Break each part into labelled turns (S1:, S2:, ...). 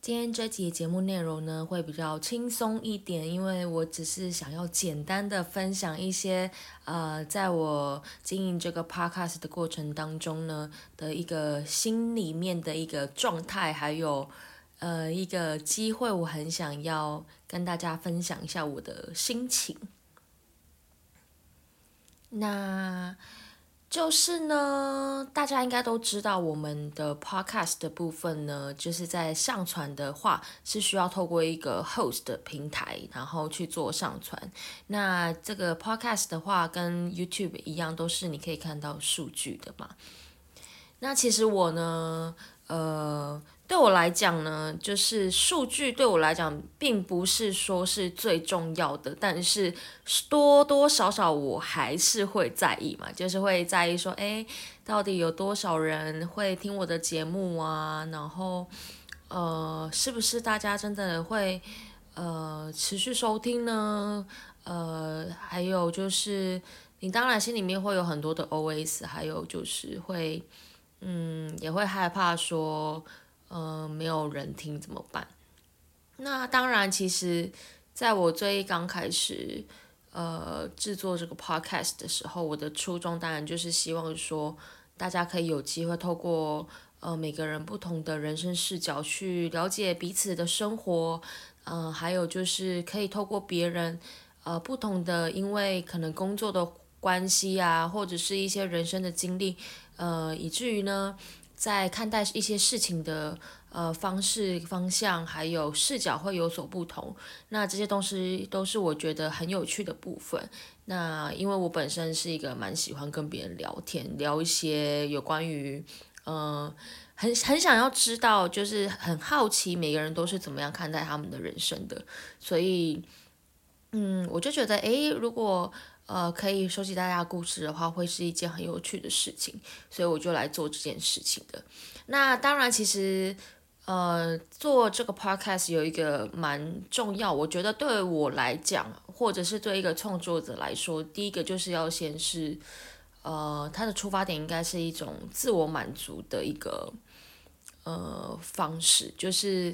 S1: 今天这集节目内容呢，会比较轻松一点，因为我只是想要简单的分享一些，呃，在我经营这个 podcast 的过程当中呢的一个心里面的一个状态，还有呃一个机会，我很想要跟大家分享一下我的心情。那。就是呢，大家应该都知道，我们的 podcast 的部分呢，就是在上传的话是需要透过一个 host 的平台，然后去做上传。那这个 podcast 的话，跟 YouTube 一样，都是你可以看到数据的嘛。那其实我呢，呃。对我来讲呢，就是数据对我来讲，并不是说是最重要的，但是多多少少我还是会在意嘛，就是会在意说，哎，到底有多少人会听我的节目啊？然后，呃，是不是大家真的会呃持续收听呢？呃，还有就是，你当然心里面会有很多的 OS，还有就是会，嗯，也会害怕说。嗯，没有人听怎么办？那当然，其实在我最刚开始呃制作这个 podcast 的时候，我的初衷当然就是希望说，大家可以有机会透过呃每个人不同的人生视角去了解彼此的生活，嗯，还有就是可以透过别人呃不同的，因为可能工作的关系啊，或者是一些人生的经历，呃，以至于呢。在看待一些事情的呃方式、方向还有视角会有所不同，那这些东西都是我觉得很有趣的部分。那因为我本身是一个蛮喜欢跟别人聊天，聊一些有关于嗯很很想要知道，就是很好奇每个人都是怎么样看待他们的人生的，所以嗯我就觉得诶，如果。呃，可以收集大家故事的话，会是一件很有趣的事情，所以我就来做这件事情的。那当然，其实呃，做这个 podcast 有一个蛮重要，我觉得对我来讲，或者是对一个创作者来说，第一个就是要先是呃，他的出发点应该是一种自我满足的一个呃方式，就是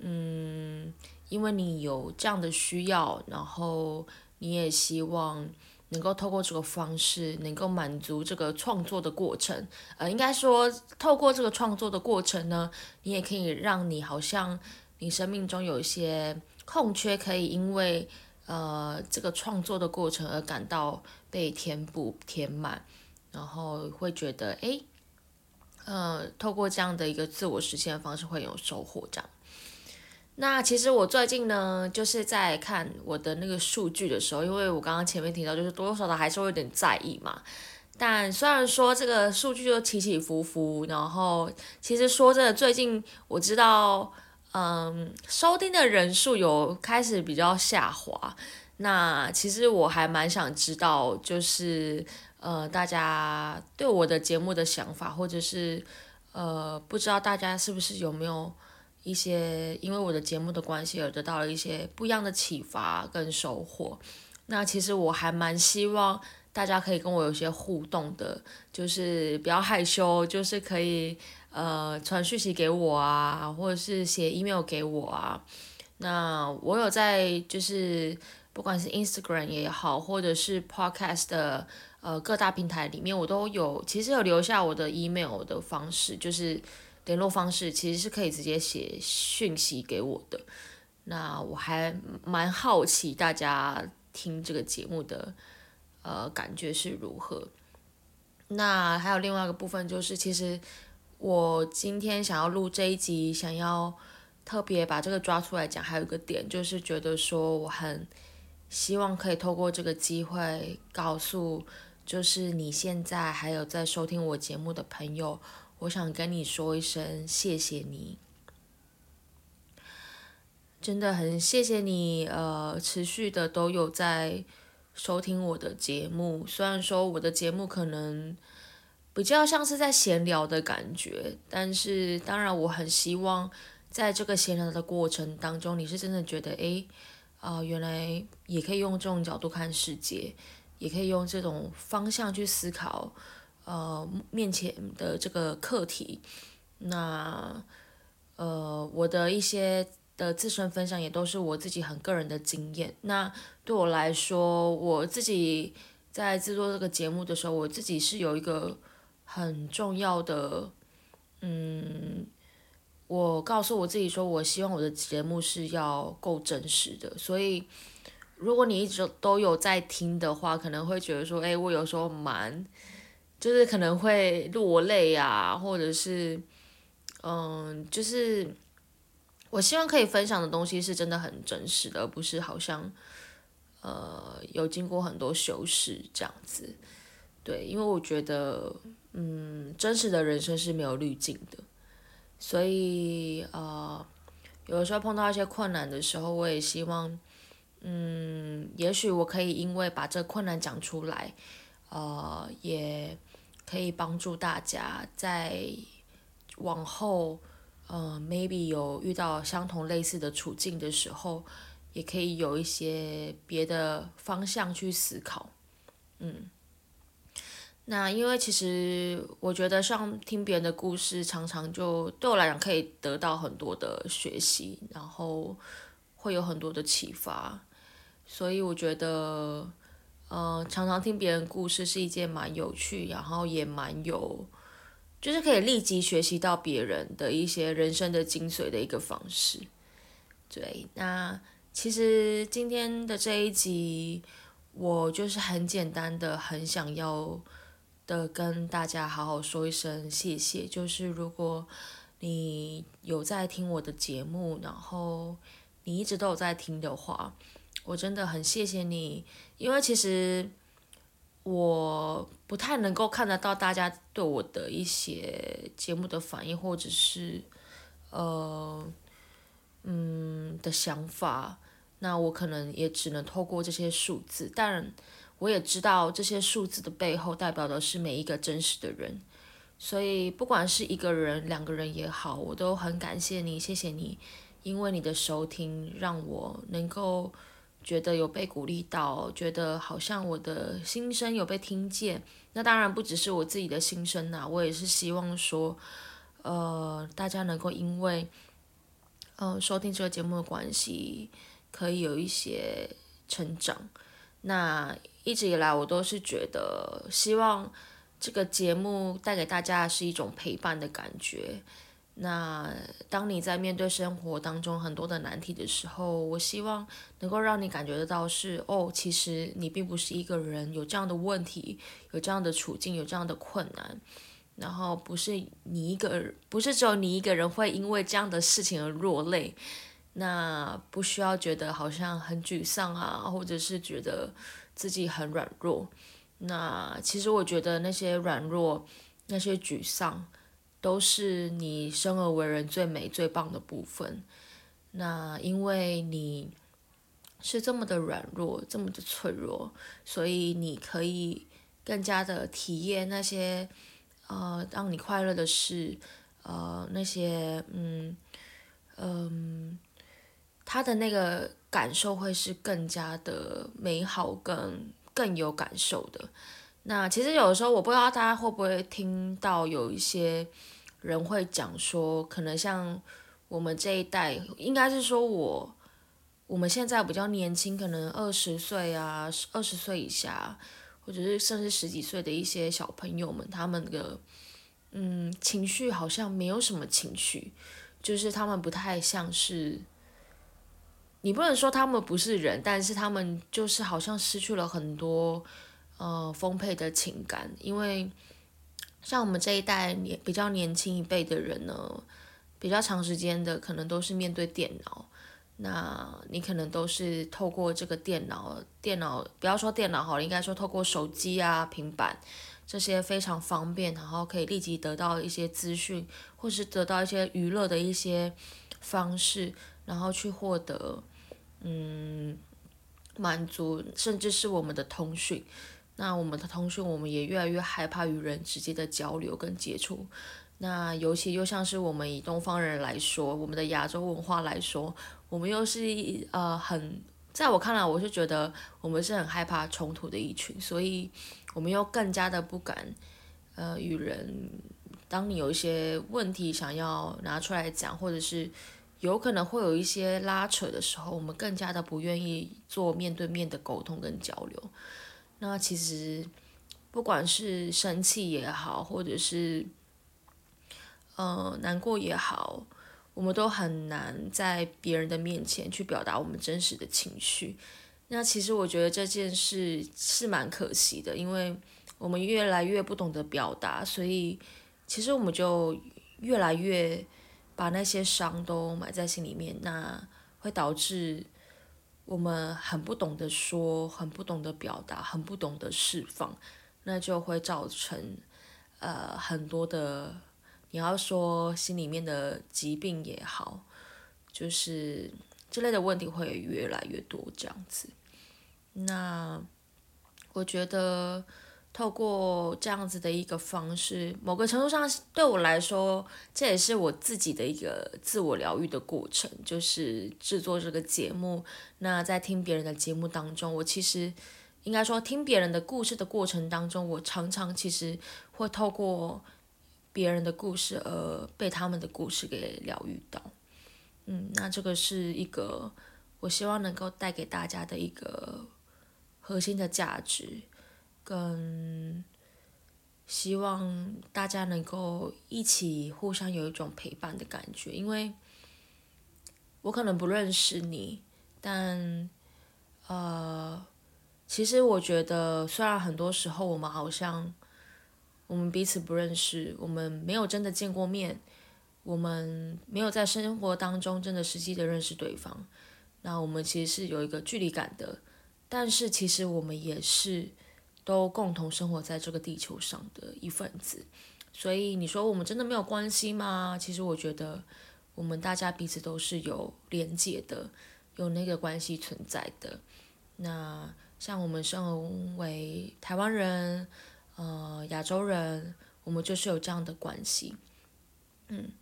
S1: 嗯，因为你有这样的需要，然后。你也希望能够透过这个方式，能够满足这个创作的过程。呃，应该说，透过这个创作的过程呢，你也可以让你好像你生命中有一些空缺，可以因为呃这个创作的过程而感到被填补、填满，然后会觉得哎，呃，透过这样的一个自我实现的方式会有收获，这样。那其实我最近呢，就是在看我的那个数据的时候，因为我刚刚前面提到，就是多多少少还是会有点在意嘛。但虽然说这个数据就起起伏伏，然后其实说真的，最近我知道，嗯，收听的人数有开始比较下滑。那其实我还蛮想知道，就是呃，大家对我的节目的想法，或者是呃，不知道大家是不是有没有。一些因为我的节目的关系而得到了一些不一样的启发跟收获。那其实我还蛮希望大家可以跟我有些互动的，就是不要害羞，就是可以呃传讯息给我啊，或者是写 email 给我啊。那我有在就是不管是 Instagram 也好，或者是 Podcast 的呃各大平台里面，我都有其实有留下我的 email 的方式，就是。联络方式其实是可以直接写讯息给我的，那我还蛮好奇大家听这个节目的呃感觉是如何。那还有另外一个部分就是，其实我今天想要录这一集，想要特别把这个抓出来讲，还有一个点就是觉得说我很希望可以透过这个机会告诉。就是你现在还有在收听我节目的朋友，我想跟你说一声谢谢你，真的很谢谢你，呃，持续的都有在收听我的节目。虽然说我的节目可能比较像是在闲聊的感觉，但是当然我很希望在这个闲聊的过程当中，你是真的觉得，诶，啊，原来也可以用这种角度看世界。也可以用这种方向去思考，呃，面前的这个课题。那，呃，我的一些的自身分享也都是我自己很个人的经验。那对我来说，我自己在制作这个节目的时候，我自己是有一个很重要的，嗯，我告诉我自己说，我希望我的节目是要够真实的，所以。如果你一直都有在听的话，可能会觉得说，哎，我有时候蛮，就是可能会落泪啊，或者是，嗯，就是我希望可以分享的东西是真的很真实的，而不是好像，呃，有经过很多修饰这样子。对，因为我觉得，嗯，真实的人生是没有滤镜的，所以，呃，有的时候碰到一些困难的时候，我也希望。嗯，也许我可以因为把这困难讲出来，呃，也可以帮助大家在往后，呃，maybe 有遇到相同类似的处境的时候，也可以有一些别的方向去思考。嗯，那因为其实我觉得像听别人的故事，常常就对我来讲可以得到很多的学习，然后会有很多的启发。所以我觉得，呃，常常听别人故事是一件蛮有趣，然后也蛮有，就是可以立即学习到别人的一些人生的精髓的一个方式。对，那其实今天的这一集，我就是很简单的，很想要的跟大家好好说一声谢谢。就是如果你有在听我的节目，然后你一直都有在听的话。我真的很谢谢你，因为其实我不太能够看得到大家对我的一些节目的反应，或者是呃嗯的想法。那我可能也只能透过这些数字，但我也知道这些数字的背后代表的是每一个真实的人。所以不管是一个人、两个人也好，我都很感谢你，谢谢你，因为你的收听让我能够。觉得有被鼓励到，觉得好像我的心声有被听见。那当然不只是我自己的心声呐，我也是希望说，呃，大家能够因为，呃，收听这个节目的关系，可以有一些成长。那一直以来我都是觉得，希望这个节目带给大家是一种陪伴的感觉。那当你在面对生活当中很多的难题的时候，我希望能够让你感觉得到是哦，其实你并不是一个人有这样的问题，有这样的处境，有这样的困难，然后不是你一个，不是只有你一个人会因为这样的事情而落泪，那不需要觉得好像很沮丧啊，或者是觉得自己很软弱，那其实我觉得那些软弱，那些沮丧。都是你生而为人最美最棒的部分。那因为你是这么的软弱，这么的脆弱，所以你可以更加的体验那些呃让你快乐的事，呃那些嗯嗯，他的那个感受会是更加的美好，更更有感受的。那其实有的时候，我不知道大家会不会听到有一些人会讲说，可能像我们这一代，应该是说我我们现在比较年轻，可能二十岁啊，二十岁以下，或者是甚至十几岁的一些小朋友们，他们的嗯情绪好像没有什么情绪，就是他们不太像是，你不能说他们不是人，但是他们就是好像失去了很多。呃丰沛的情感，因为像我们这一代年比较年轻一辈的人呢，比较长时间的可能都是面对电脑，那你可能都是透过这个电脑，电脑不要说电脑好了，应该说透过手机啊、平板这些非常方便，然后可以立即得到一些资讯，或是得到一些娱乐的一些方式，然后去获得嗯满足，甚至是我们的通讯。那我们的通讯，我们也越来越害怕与人直接的交流跟接触。那尤其又像是我们以东方人来说，我们的亚洲文化来说，我们又是呃很，在我看来，我是觉得我们是很害怕冲突的一群，所以我们又更加的不敢呃与人，当你有一些问题想要拿出来讲，或者是有可能会有一些拉扯的时候，我们更加的不愿意做面对面的沟通跟交流。那其实，不管是生气也好，或者是，呃，难过也好，我们都很难在别人的面前去表达我们真实的情绪。那其实我觉得这件事是蛮可惜的，因为我们越来越不懂得表达，所以其实我们就越来越把那些伤都埋在心里面，那会导致。我们很不懂得说，很不懂得表达，很不懂得释放，那就会造成，呃，很多的，你要说心里面的疾病也好，就是之类的问题会越来越多这样子。那我觉得。透过这样子的一个方式，某个程度上对我来说，这也是我自己的一个自我疗愈的过程，就是制作这个节目。那在听别人的节目当中，我其实应该说听别人的故事的过程当中，我常常其实会透过别人的故事而被他们的故事给疗愈到。嗯，那这个是一个我希望能够带给大家的一个核心的价值。跟希望大家能够一起互相有一种陪伴的感觉，因为我可能不认识你，但呃，其实我觉得，虽然很多时候我们好像我们彼此不认识，我们没有真的见过面，我们没有在生活当中真的实际的认识对方，那我们其实是有一个距离感的，但是其实我们也是。都共同生活在这个地球上的一份子，所以你说我们真的没有关系吗？其实我觉得我们大家彼此都是有连接的，有那个关系存在的。那像我们身为台湾人，呃，亚洲人，我们就是有这样的关系。嗯，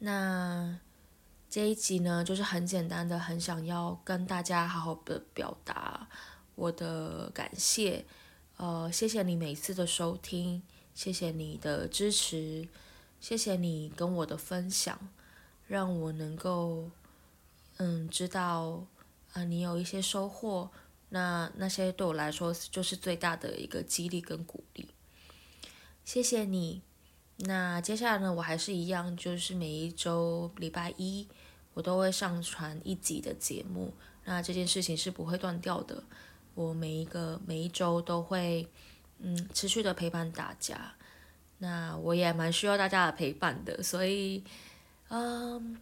S1: 那这一集呢，就是很简单的，很想要跟大家好好的表达我的感谢。呃，谢谢你每次的收听，谢谢你的支持，谢谢你跟我的分享，让我能够，嗯，知道，啊，你有一些收获，那那些对我来说就是最大的一个激励跟鼓励。谢谢你，那接下来呢，我还是一样，就是每一周礼拜一，我都会上传一集的节目，那这件事情是不会断掉的。我每一个每一周都会，嗯，持续的陪伴大家。那我也蛮需要大家的陪伴的，所以，嗯，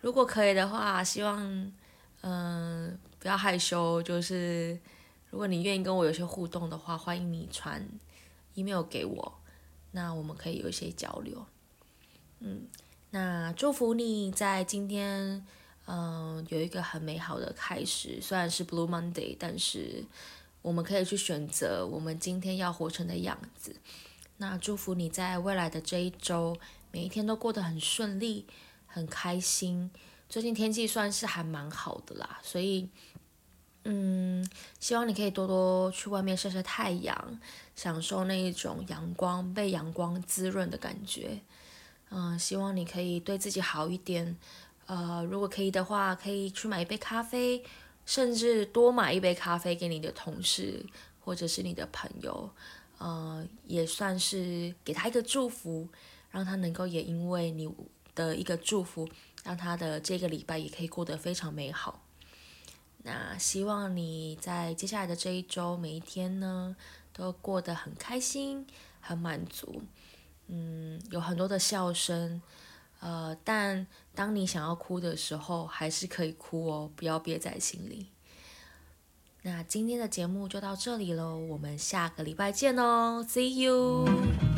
S1: 如果可以的话，希望，嗯，不要害羞，就是如果你愿意跟我有些互动的话，欢迎你传 email 给我，那我们可以有一些交流。嗯，那祝福你在今天。嗯，有一个很美好的开始，虽然是 Blue Monday，但是我们可以去选择我们今天要活成的样子。那祝福你在未来的这一周，每一天都过得很顺利，很开心。最近天气算是还蛮好的啦，所以，嗯，希望你可以多多去外面晒晒太阳，享受那一种阳光被阳光滋润的感觉。嗯，希望你可以对自己好一点。呃，如果可以的话，可以去买一杯咖啡，甚至多买一杯咖啡给你的同事或者是你的朋友，呃，也算是给他一个祝福，让他能够也因为你的一个祝福，让他的这个礼拜也可以过得非常美好。那希望你在接下来的这一周每一天呢，都过得很开心、很满足。嗯，有很多的笑声。呃，但当你想要哭的时候，还是可以哭哦，不要憋在心里。那今天的节目就到这里喽，我们下个礼拜见哦，See you。